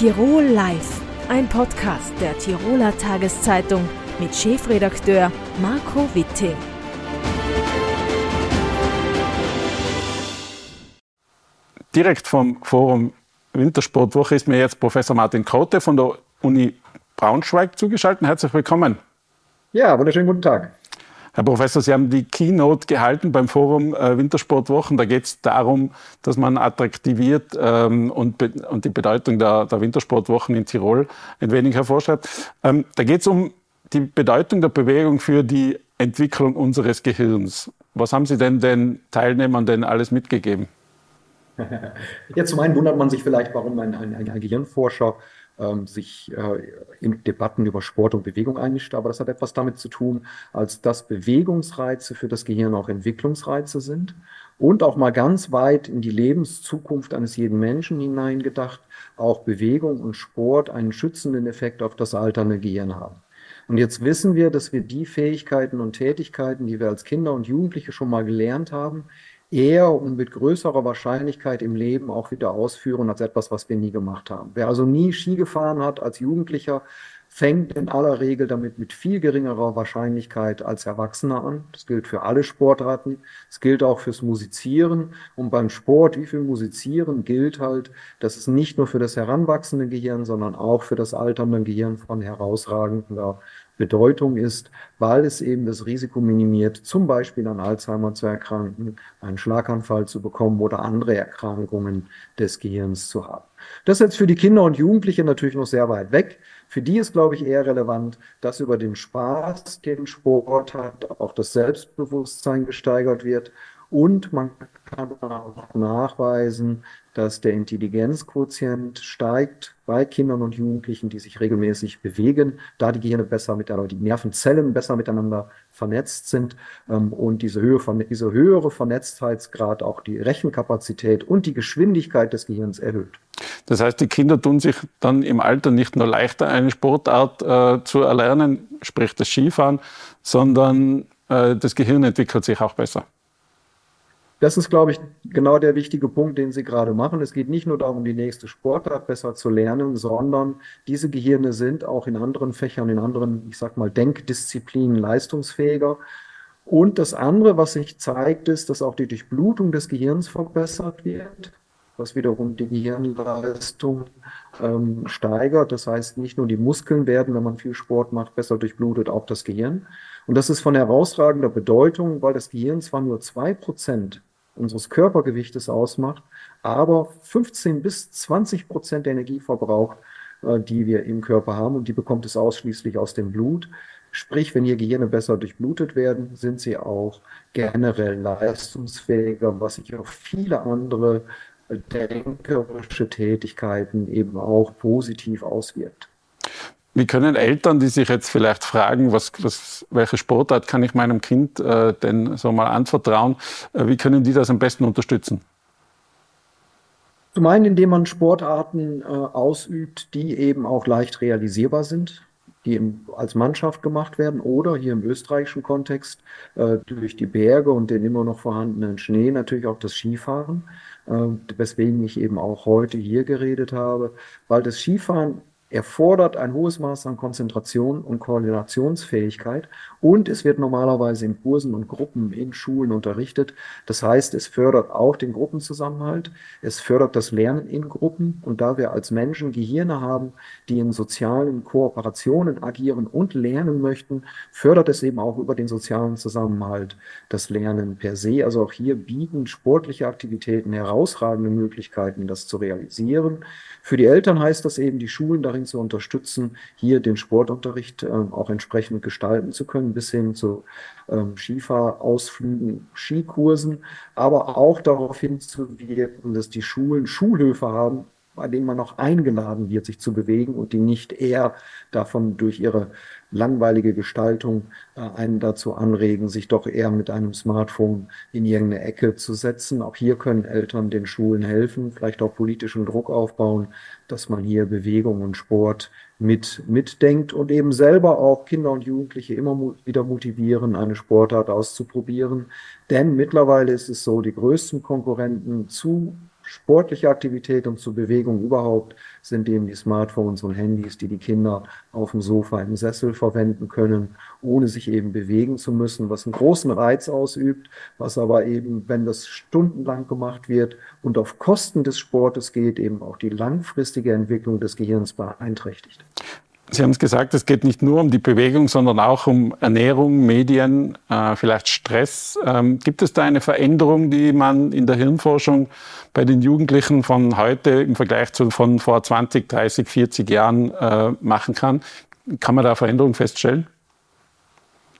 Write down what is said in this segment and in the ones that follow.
Tirol Live, ein Podcast der Tiroler Tageszeitung mit Chefredakteur Marco Witting. Direkt vom Forum Wintersportwoche ist mir jetzt Professor Martin Krote von der Uni Braunschweig zugeschaltet. Herzlich willkommen. Ja, wunderschönen guten Tag. Herr Professor, Sie haben die Keynote gehalten beim Forum äh, Wintersportwochen. Da geht es darum, dass man attraktiviert ähm, und, und, die Bedeutung der, der, Wintersportwochen in Tirol ein wenig hervorschreibt. Ähm, da geht es um die Bedeutung der Bewegung für die Entwicklung unseres Gehirns. Was haben Sie denn den Teilnehmern denn alles mitgegeben? Ja, zum einen wundert man sich vielleicht, warum ein, ein, ein Gehirnforscher ähm, sich äh, in Debatten über Sport und Bewegung einmischt. Aber das hat etwas damit zu tun, als dass Bewegungsreize für das Gehirn auch Entwicklungsreize sind und auch mal ganz weit in die Lebenszukunft eines jeden Menschen hineingedacht, auch Bewegung und Sport einen schützenden Effekt auf das alternde Gehirn haben. Und jetzt wissen wir, dass wir die Fähigkeiten und Tätigkeiten, die wir als Kinder und Jugendliche schon mal gelernt haben, eher und mit größerer Wahrscheinlichkeit im Leben auch wieder ausführen als etwas, was wir nie gemacht haben. Wer also nie Ski gefahren hat als Jugendlicher, fängt in aller Regel damit mit viel geringerer Wahrscheinlichkeit als Erwachsener an. Das gilt für alle Sportarten. Es gilt auch fürs Musizieren. Und beim Sport, wie viel Musizieren, gilt halt, dass es nicht nur für das heranwachsende Gehirn, sondern auch für das alternde Gehirn von herausragender Bedeutung ist, weil es eben das Risiko minimiert, zum Beispiel an Alzheimer zu erkranken, einen Schlaganfall zu bekommen oder andere Erkrankungen des Gehirns zu haben. Das ist jetzt für die Kinder und Jugendliche natürlich noch sehr weit weg. Für die ist, glaube ich, eher relevant, dass über den Spaß, den Sport hat, auch das Selbstbewusstsein gesteigert wird und man kann auch nachweisen, dass der Intelligenzquotient steigt bei Kindern und Jugendlichen, die sich regelmäßig bewegen, da die Gehirne besser miteinander, die Nervenzellen besser miteinander vernetzt sind ähm, und diese, Höhe, diese höhere Vernetztheitsgrad auch die Rechenkapazität und die Geschwindigkeit des Gehirns erhöht. Das heißt, die Kinder tun sich dann im Alter nicht nur leichter, eine Sportart äh, zu erlernen, sprich das Skifahren, sondern äh, das Gehirn entwickelt sich auch besser. Das ist, glaube ich, genau der wichtige Punkt, den Sie gerade machen. Es geht nicht nur darum, die nächste Sportart besser zu lernen, sondern diese Gehirne sind auch in anderen Fächern, in anderen, ich sag mal, Denkdisziplinen leistungsfähiger. Und das andere, was sich zeigt, ist, dass auch die Durchblutung des Gehirns verbessert wird, was wiederum die Gehirnleistung ähm, steigert. Das heißt, nicht nur die Muskeln werden, wenn man viel Sport macht, besser durchblutet, auch das Gehirn. Und das ist von herausragender Bedeutung, weil das Gehirn zwar nur zwei Prozent unseres Körpergewichtes ausmacht, aber 15 bis 20 Prozent der Energie verbraucht, äh, die wir im Körper haben und die bekommt es ausschließlich aus dem Blut. Sprich, wenn hier Gehirne besser durchblutet werden, sind sie auch generell leistungsfähiger, was sich auf viele andere äh, denkerische Tätigkeiten eben auch positiv auswirkt. Wie können Eltern, die sich jetzt vielleicht fragen, was, was, welche Sportart kann ich meinem Kind äh, denn so mal anvertrauen, äh, wie können die das am besten unterstützen? Zum einen, indem man Sportarten äh, ausübt, die eben auch leicht realisierbar sind, die im, als Mannschaft gemacht werden oder hier im österreichischen Kontext äh, durch die Berge und den immer noch vorhandenen Schnee natürlich auch das Skifahren, äh, weswegen ich eben auch heute hier geredet habe, weil das Skifahren erfordert ein hohes Maß an Konzentration und Koordinationsfähigkeit und es wird normalerweise in Kursen und Gruppen in Schulen unterrichtet. Das heißt, es fördert auch den Gruppenzusammenhalt, es fördert das Lernen in Gruppen und da wir als Menschen Gehirne haben, die in sozialen Kooperationen agieren und lernen möchten, fördert es eben auch über den sozialen Zusammenhalt das Lernen per se. Also auch hier bieten sportliche Aktivitäten herausragende Möglichkeiten, das zu realisieren. Für die Eltern heißt das eben, die Schulen darin zu unterstützen, hier den Sportunterricht äh, auch entsprechend gestalten zu können, bis hin zu ähm, Skifahrausflügen, Skikursen, aber auch darauf hinzuwirken, dass die Schulen Schulhöfe haben, bei denen man auch eingeladen wird, sich zu bewegen und die nicht eher davon durch ihre langweilige Gestaltung äh, einen dazu anregen, sich doch eher mit einem Smartphone in irgendeine Ecke zu setzen. Auch hier können Eltern den Schulen helfen, vielleicht auch politischen Druck aufbauen, dass man hier Bewegung und Sport mit mitdenkt und eben selber auch Kinder und Jugendliche immer wieder motivieren, eine Sportart auszuprobieren. Denn mittlerweile ist es so, die größten Konkurrenten zu sportliche Aktivität und zur Bewegung überhaupt sind eben die Smartphones und Handys, die die Kinder auf dem Sofa im Sessel verwenden können, ohne sich eben bewegen zu müssen, was einen großen Reiz ausübt, was aber eben, wenn das stundenlang gemacht wird und auf Kosten des Sportes geht, eben auch die langfristige Entwicklung des Gehirns beeinträchtigt. Sie haben es gesagt, es geht nicht nur um die Bewegung, sondern auch um Ernährung, Medien, äh, vielleicht Stress. Ähm, gibt es da eine Veränderung, die man in der Hirnforschung bei den Jugendlichen von heute im Vergleich zu von vor 20, 30, 40 Jahren äh, machen kann? Kann man da Veränderungen feststellen?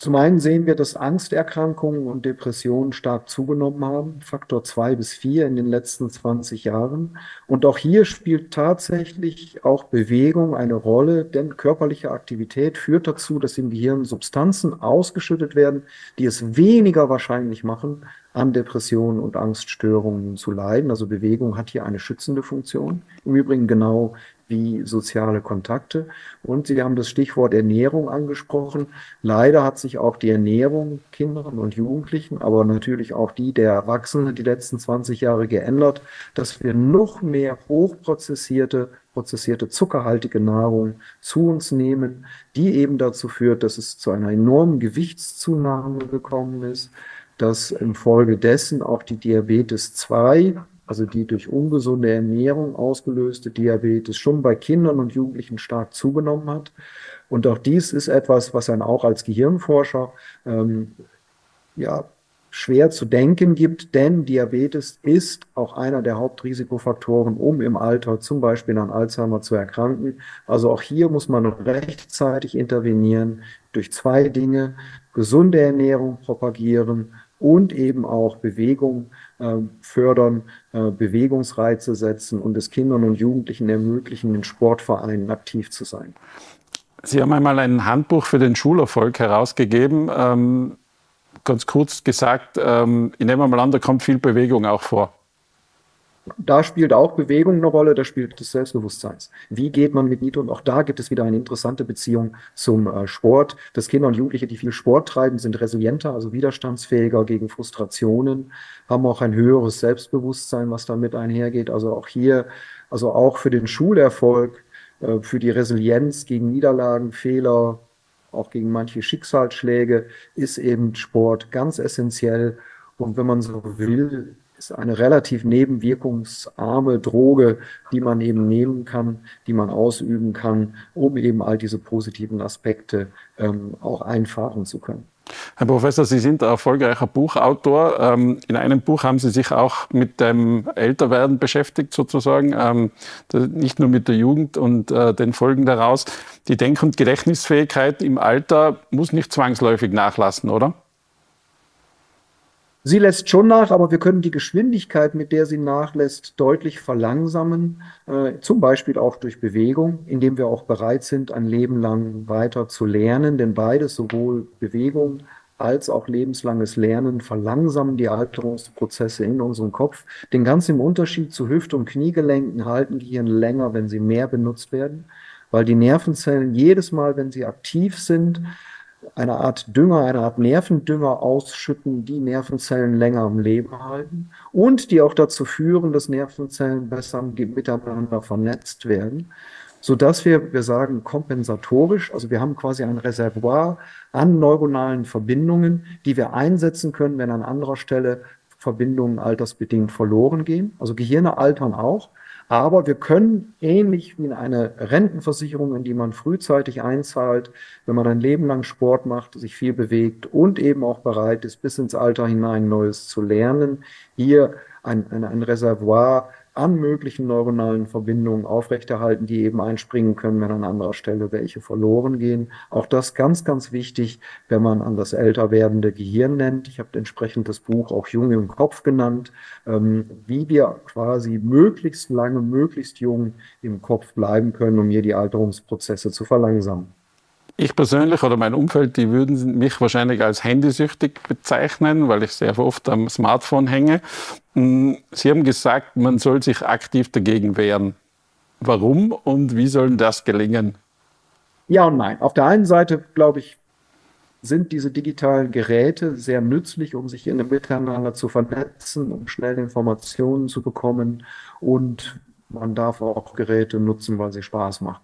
Zum einen sehen wir, dass Angsterkrankungen und Depressionen stark zugenommen haben, Faktor zwei bis vier in den letzten 20 Jahren. Und auch hier spielt tatsächlich auch Bewegung eine Rolle, denn körperliche Aktivität führt dazu, dass im Gehirn Substanzen ausgeschüttet werden, die es weniger wahrscheinlich machen, an Depressionen und Angststörungen zu leiden. Also Bewegung hat hier eine schützende Funktion. Im Übrigen genau wie soziale Kontakte. Und Sie haben das Stichwort Ernährung angesprochen. Leider hat sich auch die Ernährung Kindern und Jugendlichen, aber natürlich auch die der Erwachsenen die letzten 20 Jahre geändert, dass wir noch mehr hochprozessierte prozessierte zuckerhaltige Nahrung zu uns nehmen, die eben dazu führt, dass es zu einer enormen Gewichtszunahme gekommen ist, dass infolgedessen auch die Diabetes 2 also die durch ungesunde Ernährung ausgelöste Diabetes, schon bei Kindern und Jugendlichen stark zugenommen hat. Und auch dies ist etwas, was einen auch als Gehirnforscher ähm, ja, schwer zu denken gibt, denn Diabetes ist auch einer der Hauptrisikofaktoren, um im Alter zum Beispiel an Alzheimer zu erkranken. Also auch hier muss man rechtzeitig intervenieren durch zwei Dinge, gesunde Ernährung propagieren und eben auch Bewegung äh, fördern, äh, Bewegungsreize setzen und es Kindern und Jugendlichen ermöglichen, in Sportvereinen aktiv zu sein. Sie haben einmal ein Handbuch für den Schulerfolg herausgegeben. Ähm, ganz kurz gesagt, ähm, ich nehme mal an, da kommt viel Bewegung auch vor. Da spielt auch Bewegung eine Rolle, da spielt das Selbstbewusstseins. Wie geht man mit Nito? Und auch da gibt es wieder eine interessante Beziehung zum äh, Sport. Dass Kinder und Jugendliche, die viel Sport treiben, sind resilienter, also widerstandsfähiger gegen Frustrationen, haben auch ein höheres Selbstbewusstsein, was damit einhergeht. Also auch hier, also auch für den Schulerfolg, äh, für die Resilienz gegen Niederlagen, Fehler, auch gegen manche Schicksalsschläge, ist eben Sport ganz essentiell. Und wenn man so will, ist eine relativ nebenwirkungsarme Droge, die man eben nehmen kann, die man ausüben kann, um eben all diese positiven Aspekte ähm, auch einfahren zu können. Herr Professor, Sie sind erfolgreicher Buchautor. Ähm, in einem Buch haben Sie sich auch mit dem Älterwerden beschäftigt, sozusagen, ähm, nicht nur mit der Jugend und äh, den Folgen daraus. Die Denk- und Gedächtnisfähigkeit im Alter muss nicht zwangsläufig nachlassen, oder? Sie lässt schon nach, aber wir können die Geschwindigkeit, mit der sie nachlässt, deutlich verlangsamen, äh, zum Beispiel auch durch Bewegung, indem wir auch bereit sind, ein Leben lang weiter zu lernen, denn beides, sowohl Bewegung als auch lebenslanges Lernen verlangsamen die Alterungsprozesse in unserem Kopf. Den ganz im Unterschied zu Hüft- und Kniegelenken halten die Hirn länger, wenn sie mehr benutzt werden, weil die Nervenzellen jedes Mal, wenn sie aktiv sind, eine Art Dünger, eine Art Nervendünger ausschütten, die Nervenzellen länger am Leben halten und die auch dazu führen, dass Nervenzellen besser miteinander vernetzt werden, so dass wir, wir sagen, kompensatorisch, also wir haben quasi ein Reservoir an neuronalen Verbindungen, die wir einsetzen können, wenn an anderer Stelle Verbindungen altersbedingt verloren gehen. Also Gehirne altern auch, aber wir können ähnlich wie in eine Rentenversicherung, in die man frühzeitig einzahlt, wenn man ein Leben lang Sport macht, sich viel bewegt und eben auch bereit ist, bis ins Alter hinein Neues zu lernen, hier ein, ein, ein Reservoir an möglichen neuronalen Verbindungen aufrechterhalten, die eben einspringen können, wenn an anderer Stelle welche verloren gehen. Auch das ganz, ganz wichtig, wenn man an das älter werdende Gehirn nennt. Ich habe entsprechend das Buch auch Junge im Kopf genannt, ähm, wie wir quasi möglichst lange, möglichst jung im Kopf bleiben können, um hier die Alterungsprozesse zu verlangsamen. Ich persönlich oder mein Umfeld, die würden mich wahrscheinlich als handysüchtig bezeichnen, weil ich sehr oft am Smartphone hänge. Hm, Sie haben gesagt, man soll sich aktiv dagegen wehren. Warum und wie soll das gelingen? Ja und nein. Auf der einen Seite, glaube ich, sind diese digitalen Geräte sehr nützlich, um sich in einem Miteinander zu vernetzen, um schnell Informationen zu bekommen. Und man darf auch Geräte nutzen, weil sie Spaß machen.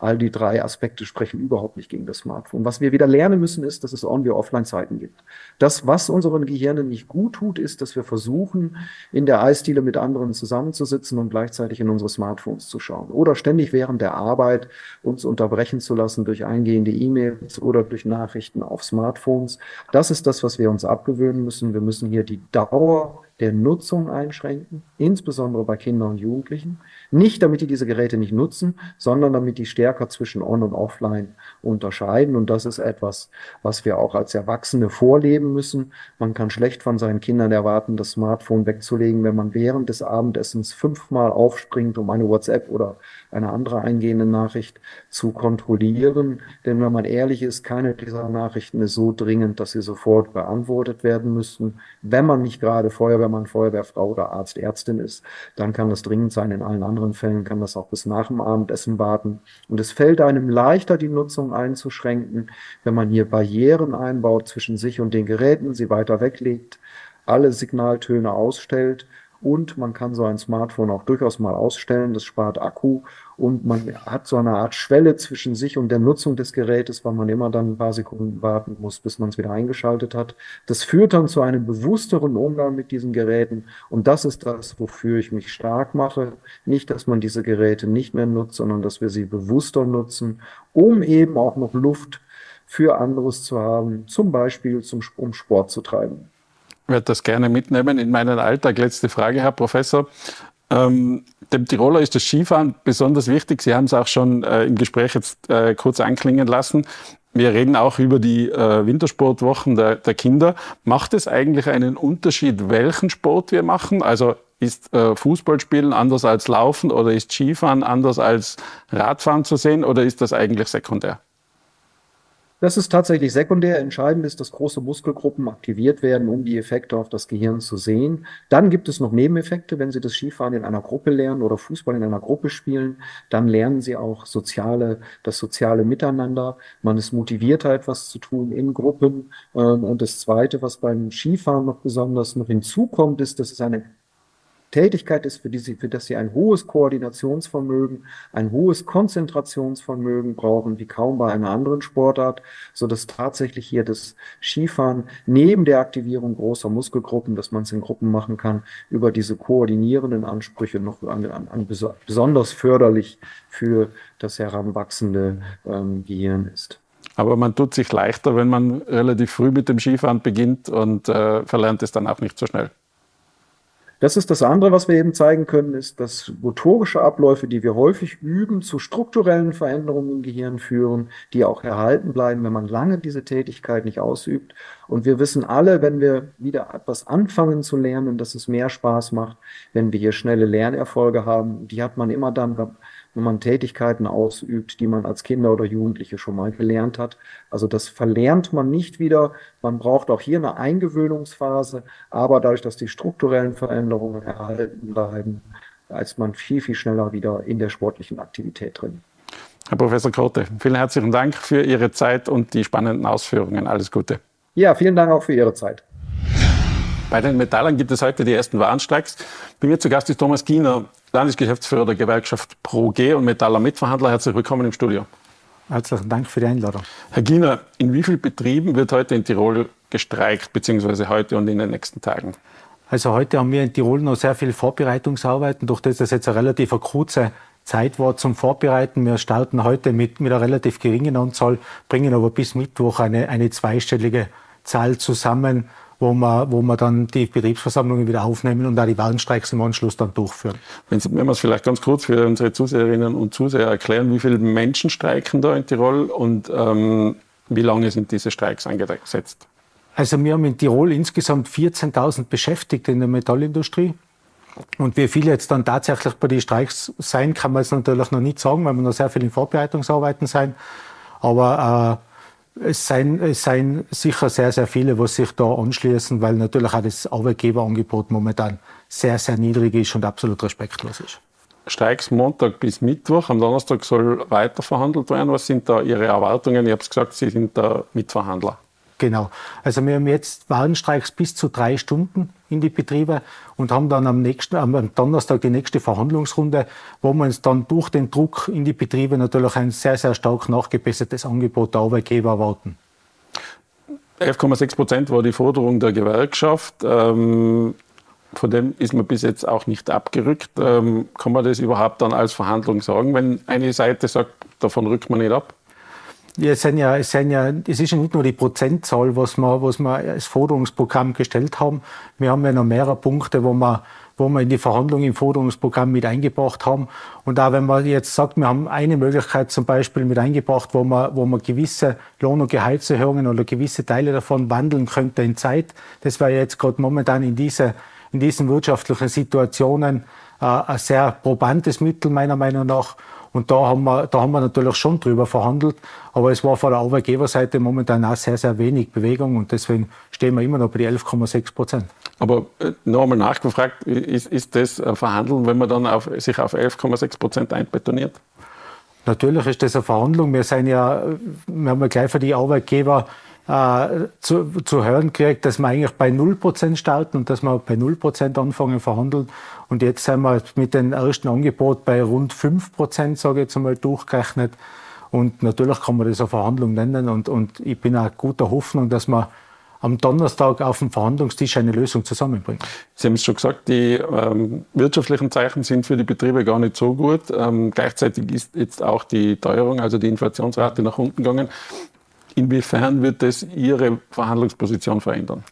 All die drei Aspekte sprechen überhaupt nicht gegen das Smartphone. Was wir wieder lernen müssen, ist, dass es On- wie Offline-Zeiten gibt. Das, was unseren Gehirnen nicht gut tut, ist, dass wir versuchen, in der Eisdiele mit anderen zusammenzusitzen und gleichzeitig in unsere Smartphones zu schauen. Oder ständig während der Arbeit uns unterbrechen zu lassen durch eingehende E-Mails oder durch Nachrichten auf Smartphones. Das ist das, was wir uns abgewöhnen müssen. Wir müssen hier die Dauer der Nutzung einschränken, insbesondere bei Kindern und Jugendlichen. Nicht, damit die diese Geräte nicht nutzen, sondern damit die stärker zwischen On- und Offline unterscheiden. Und das ist etwas, was wir auch als Erwachsene vorleben müssen. Man kann schlecht von seinen Kindern erwarten, das Smartphone wegzulegen, wenn man während des Abendessens fünfmal aufspringt, um eine WhatsApp oder eine andere eingehende Nachricht zu kontrollieren. Denn wenn man ehrlich ist, keine dieser Nachrichten ist so dringend, dass sie sofort beantwortet werden müssten. Wenn man nicht gerade Feuerwehrmann, Feuerwehrfrau oder Arzt, Ärztin ist, dann kann das dringend sein. In allen anderen Fällen kann das auch bis nach dem Abendessen warten. Und es fällt einem leichter, die Nutzung einzuschränken, wenn man hier Barrieren einbaut zwischen sich und den Geräten, sie weiter weglegt, alle Signaltöne ausstellt und man kann so ein Smartphone auch durchaus mal ausstellen, das spart Akku und man hat so eine Art Schwelle zwischen sich und der Nutzung des Gerätes, weil man immer dann ein paar Sekunden warten muss, bis man es wieder eingeschaltet hat. Das führt dann zu einem bewussteren Umgang mit diesen Geräten und das ist das, wofür ich mich stark mache. Nicht, dass man diese Geräte nicht mehr nutzt, sondern dass wir sie bewusster nutzen, um eben auch noch Luft für anderes zu haben, zum Beispiel zum, um Sport zu treiben werde das gerne mitnehmen in meinen Alltag. Letzte Frage, Herr Professor. Ähm, dem Tiroler ist das Skifahren besonders wichtig. Sie haben es auch schon äh, im Gespräch jetzt äh, kurz anklingen lassen. Wir reden auch über die äh, Wintersportwochen der, der, Kinder. Macht es eigentlich einen Unterschied, welchen Sport wir machen? Also ist äh, Fußballspielen anders als Laufen oder ist Skifahren anders als Radfahren zu sehen oder ist das eigentlich sekundär? Das ist tatsächlich sekundär. Entscheidend ist, dass große Muskelgruppen aktiviert werden, um die Effekte auf das Gehirn zu sehen. Dann gibt es noch Nebeneffekte, wenn Sie das Skifahren in einer Gruppe lernen oder Fußball in einer Gruppe spielen. Dann lernen Sie auch soziale, das soziale Miteinander. Man ist motivierter, etwas zu tun in Gruppen. Ähm, und das Zweite, was beim Skifahren noch besonders noch hinzukommt, ist, dass es eine Tätigkeit ist, für, die sie, für das sie ein hohes Koordinationsvermögen, ein hohes Konzentrationsvermögen brauchen, wie kaum bei einer anderen Sportart, so dass tatsächlich hier das Skifahren neben der Aktivierung großer Muskelgruppen, dass man es in Gruppen machen kann, über diese koordinierenden Ansprüche noch an, an, an besonders förderlich für das heranwachsende ähm, Gehirn ist. Aber man tut sich leichter, wenn man relativ früh mit dem Skifahren beginnt und äh, verlernt es dann auch nicht so schnell. Das ist das andere, was wir eben zeigen können, ist, dass motorische Abläufe, die wir häufig üben, zu strukturellen Veränderungen im Gehirn führen, die auch erhalten bleiben, wenn man lange diese Tätigkeit nicht ausübt. Und wir wissen alle, wenn wir wieder etwas anfangen zu lernen, dass es mehr Spaß macht, wenn wir hier schnelle Lernerfolge haben. Die hat man immer dann wenn man Tätigkeiten ausübt, die man als Kinder oder Jugendliche schon mal gelernt hat. Also das verlernt man nicht wieder. Man braucht auch hier eine Eingewöhnungsphase, aber dadurch, dass die strukturellen Veränderungen erhalten bleiben, ist man viel, viel schneller wieder in der sportlichen Aktivität drin. Herr Professor Korte, vielen herzlichen Dank für Ihre Zeit und die spannenden Ausführungen. Alles Gute. Ja, vielen Dank auch für Ihre Zeit. Bei den Metallern gibt es heute die ersten Warnstreiks. Bei mir zu Gast ist Thomas Giener, Landesgeschäftsführer der Gewerkschaft ProG und Metaller Mitverhandler. Herzlich willkommen im Studio. Herzlichen Dank für die Einladung. Herr Giener, in wie vielen Betrieben wird heute in Tirol gestreikt, beziehungsweise heute und in den nächsten Tagen? Also heute haben wir in Tirol noch sehr viel Vorbereitungsarbeiten, durch das das jetzt eine relativ kurze Zeit war zum Vorbereiten. Wir starten heute mit, mit einer relativ geringen Anzahl, bringen aber bis Mittwoch eine, eine zweistellige Zahl zusammen wo wir, wo wir dann die Betriebsversammlungen wieder aufnehmen und auch die Warnstreiks im Anschluss dann durchführen. Wenn Sie mir es vielleicht ganz kurz für unsere Zuseherinnen und Zuseher erklären, wie viele Menschen streiken da in Tirol und ähm, wie lange sind diese Streiks eingesetzt? Also wir haben in Tirol insgesamt 14.000 Beschäftigte in der Metallindustrie. Und wie viele jetzt dann tatsächlich bei den Streiks sein, kann man jetzt natürlich noch nicht sagen, weil wir noch sehr viel in Vorbereitungsarbeiten sein. Aber äh, es seien, es seien sicher sehr, sehr viele, was sich da anschließen, weil natürlich auch das Arbeitgeberangebot momentan sehr, sehr niedrig ist und absolut respektlos ist. Streiks Montag bis Mittwoch. Am Donnerstag soll weiter verhandelt werden. Was sind da Ihre Erwartungen? Ich habe es gesagt, Sie sind da Mitverhandler. Genau. Also wir haben jetzt Warnstreiks bis zu drei Stunden in die Betriebe und haben dann am nächsten, am Donnerstag die nächste Verhandlungsrunde, wo wir uns dann durch den Druck in die Betriebe natürlich ein sehr, sehr stark nachgebessertes Angebot der Arbeitgeber erwarten. 11,6 Prozent war die Forderung der Gewerkschaft. Ähm, von dem ist man bis jetzt auch nicht abgerückt. Ähm, kann man das überhaupt dann als Verhandlung sagen, wenn eine Seite sagt, davon rückt man nicht ab? Ja, es, sind ja, es, sind ja, es ist ja nicht nur die Prozentzahl, was wir, was wir als Forderungsprogramm gestellt haben. Wir haben ja noch mehrere Punkte, wo wir, wo wir in die Verhandlungen im Forderungsprogramm mit eingebracht haben. Und auch wenn man jetzt sagt, wir haben eine Möglichkeit zum Beispiel mit eingebracht, wo man, wo man gewisse Lohn- und Gehaltserhöhungen oder gewisse Teile davon wandeln könnte in Zeit. Das wäre jetzt gerade momentan in, diese, in diesen wirtschaftlichen Situationen äh, ein sehr probantes Mittel meiner Meinung nach. Und da haben wir, da haben wir natürlich schon drüber verhandelt. Aber es war von der Arbeitgeberseite momentan auch sehr, sehr wenig Bewegung. Und deswegen stehen wir immer noch bei die 11,6 Prozent. Aber äh, noch einmal nachgefragt, ist, ist das ein Verhandeln, wenn man dann auf, sich auf 11,6 Prozent einbetoniert? Natürlich ist das eine Verhandlung. Wir, sind ja, wir haben ja gleich für die Arbeitgeber äh, zu, zu hören gekriegt, dass wir eigentlich bei 0% starten und dass wir bei 0% anfangen verhandeln. Und jetzt sind wir mit dem ersten Angebot bei rund 5%, sage ich jetzt einmal, durchgerechnet. Und natürlich kann man das eine Verhandlung nennen. Und, und ich bin auch guter Hoffnung, dass wir am Donnerstag auf dem Verhandlungstisch eine Lösung zusammenbringen. Sie haben es schon gesagt, die ähm, wirtschaftlichen Zeichen sind für die Betriebe gar nicht so gut. Ähm, gleichzeitig ist jetzt auch die Teuerung, also die Inflationsrate nach unten gegangen. Inwiefern wird das Ihre Verhandlungsposition verändern?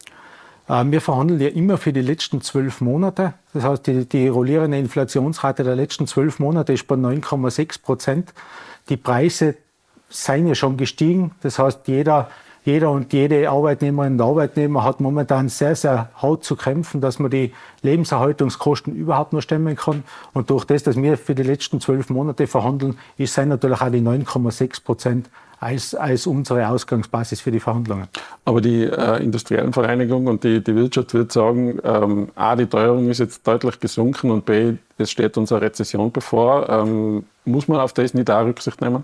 Äh, wir verhandeln ja immer für die letzten zwölf Monate. Das heißt, die, die rollierende Inflationsrate der letzten zwölf Monate ist bei 9,6 Prozent. Die Preise seien ja schon gestiegen. Das heißt, jeder, jeder und jede Arbeitnehmerin und Arbeitnehmer hat momentan sehr, sehr hart zu kämpfen, dass man die Lebenserhaltungskosten überhaupt noch stemmen kann. Und durch das, dass wir für die letzten zwölf Monate verhandeln, ist sein natürlich auch die 9,6 Prozent als, als unsere Ausgangsbasis für die Verhandlungen. Aber die äh, industriellen Vereinigungen und die, die Wirtschaft wird sagen, ähm, A, die Teuerung ist jetzt deutlich gesunken und B, es steht unsere Rezession bevor. Ähm, muss man auf das nicht auch Rücksicht nehmen?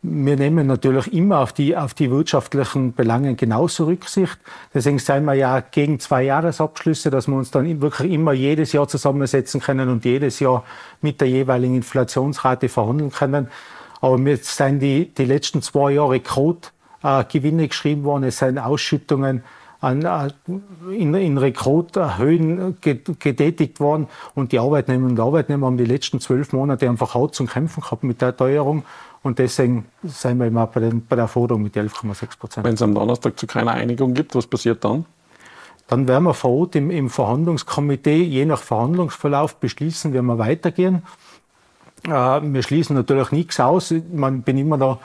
Wir nehmen natürlich immer auf die, auf die wirtschaftlichen Belange genauso Rücksicht. Deswegen sind wir ja gegen zwei Jahresabschlüsse, dass wir uns dann wirklich immer jedes Jahr zusammensetzen können und jedes Jahr mit der jeweiligen Inflationsrate verhandeln können. Aber mir sind die, die letzten zwei Jahre Rekordgewinne äh, geschrieben worden. Es sind Ausschüttungen an, äh, in, in Rekordhöhen getätigt worden. Und die Arbeitnehmerinnen und Arbeitnehmer haben die letzten zwölf Monate einfach hart zum Kämpfen gehabt mit der Teuerung. Und deswegen sind wir immer bei, den, bei der Forderung mit 11,6 Prozent. Wenn es am Donnerstag zu keiner Einigung gibt, was passiert dann? Dann werden wir vor Ort im, im Verhandlungskomitee, je nach Verhandlungsverlauf, beschließen, wie wir weitergehen. Äh, wir schließen natürlich nichts aus. Ich bin immer noch,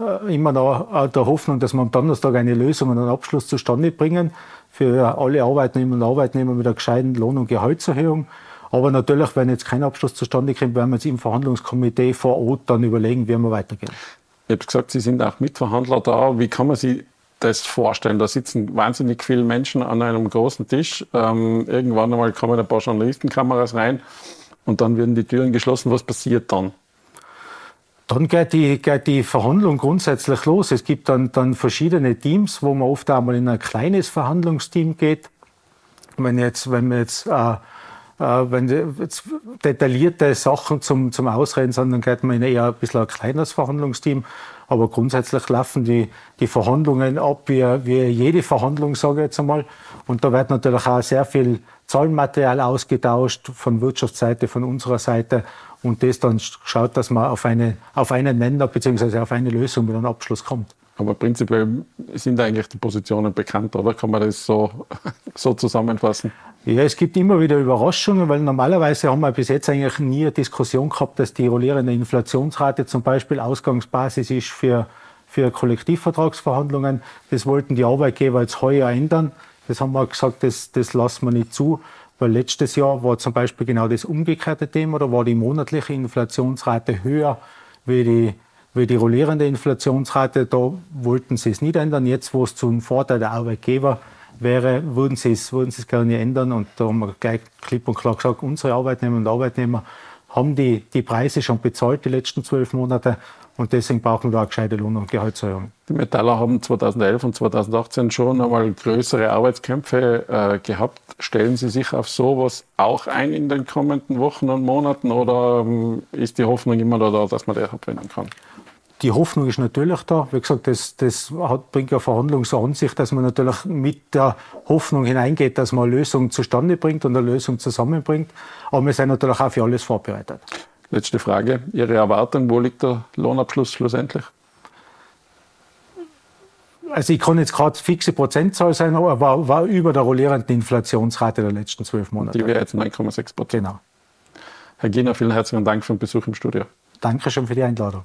äh, immer noch der Hoffnung, dass wir am Donnerstag eine Lösung und einen Abschluss zustande bringen für alle Arbeitnehmerinnen und Arbeitnehmer mit einer gescheiten Lohn- und Gehaltserhöhung. Aber natürlich, wenn jetzt kein Abschluss zustande kommt, werden wir uns im Verhandlungskomitee vor Ort dann überlegen, wie wir weitergehen. Ich habe gesagt, Sie sind auch Mitverhandler da. Wie kann man sich das vorstellen? Da sitzen wahnsinnig viele Menschen an einem großen Tisch. Ähm, irgendwann einmal kommen ein paar Journalistenkameras rein und dann werden die Türen geschlossen. Was passiert dann? Dann geht die, geht die Verhandlung grundsätzlich los. Es gibt dann, dann verschiedene Teams, wo man oft einmal in ein kleines Verhandlungsteam geht. Wenn jetzt, wenn man jetzt, äh, wenn jetzt detaillierte Sachen zum, zum Ausreden sind, dann geht man in eher ein bisschen ein kleines Verhandlungsteam. Aber grundsätzlich laufen die, die Verhandlungen ab wie, wie jede Verhandlung, sage ich jetzt einmal. Und da wird natürlich auch sehr viel Zahlenmaterial ausgetauscht von Wirtschaftsseite, von unserer Seite und das dann schaut, dass man auf, eine, auf einen Nenner bzw. auf eine Lösung mit einem Abschluss kommt. Aber prinzipiell sind eigentlich die Positionen bekannt, oder? Kann man das so, so zusammenfassen? Ja, es gibt immer wieder Überraschungen, weil normalerweise haben wir bis jetzt eigentlich nie eine Diskussion gehabt, dass die rollierende Inflationsrate zum Beispiel Ausgangsbasis ist für, für Kollektivvertragsverhandlungen. Das wollten die Arbeitgeber jetzt heuer ändern. Das haben wir gesagt, das, das lassen wir nicht zu, weil letztes Jahr war zum Beispiel genau das umgekehrte Thema. Da war die monatliche Inflationsrate höher wie die, wie die rollierende Inflationsrate. Da wollten sie es nicht ändern. Jetzt, wo es zum Vorteil der Arbeitgeber wäre, würden sie es, würden sie es gerne ändern. Und da haben wir gleich klipp und klar gesagt, unsere Arbeitnehmer und Arbeitnehmer haben die, die Preise schon bezahlt die letzten zwölf Monate und deswegen brauchen wir auch gescheite Lohn- und Gehaltserhöhungen. Die Metaller haben 2011 und 2018 schon einmal größere Arbeitskämpfe äh, gehabt. Stellen Sie sich auf sowas auch ein in den kommenden Wochen und Monaten oder ähm, ist die Hoffnung immer da, dass man das abwenden kann? Die Hoffnung ist natürlich da. Wie gesagt, das, das hat, bringt ja Verhandlungen so an sich, dass man natürlich mit der Hoffnung hineingeht, dass man eine Lösung zustande bringt und eine Lösung zusammenbringt. Aber wir sind natürlich auch für alles vorbereitet. Letzte Frage. Ihre Erwartung, wo liegt der Lohnabschluss schlussendlich? Also ich kann jetzt gerade fixe Prozentzahl sein, aber war, war über der rollierenden Inflationsrate der letzten zwölf Monate. Die wäre jetzt 9,6 Prozent. Genau. Herr Giener, vielen herzlichen Dank für den Besuch im Studio. Dankeschön für die Einladung.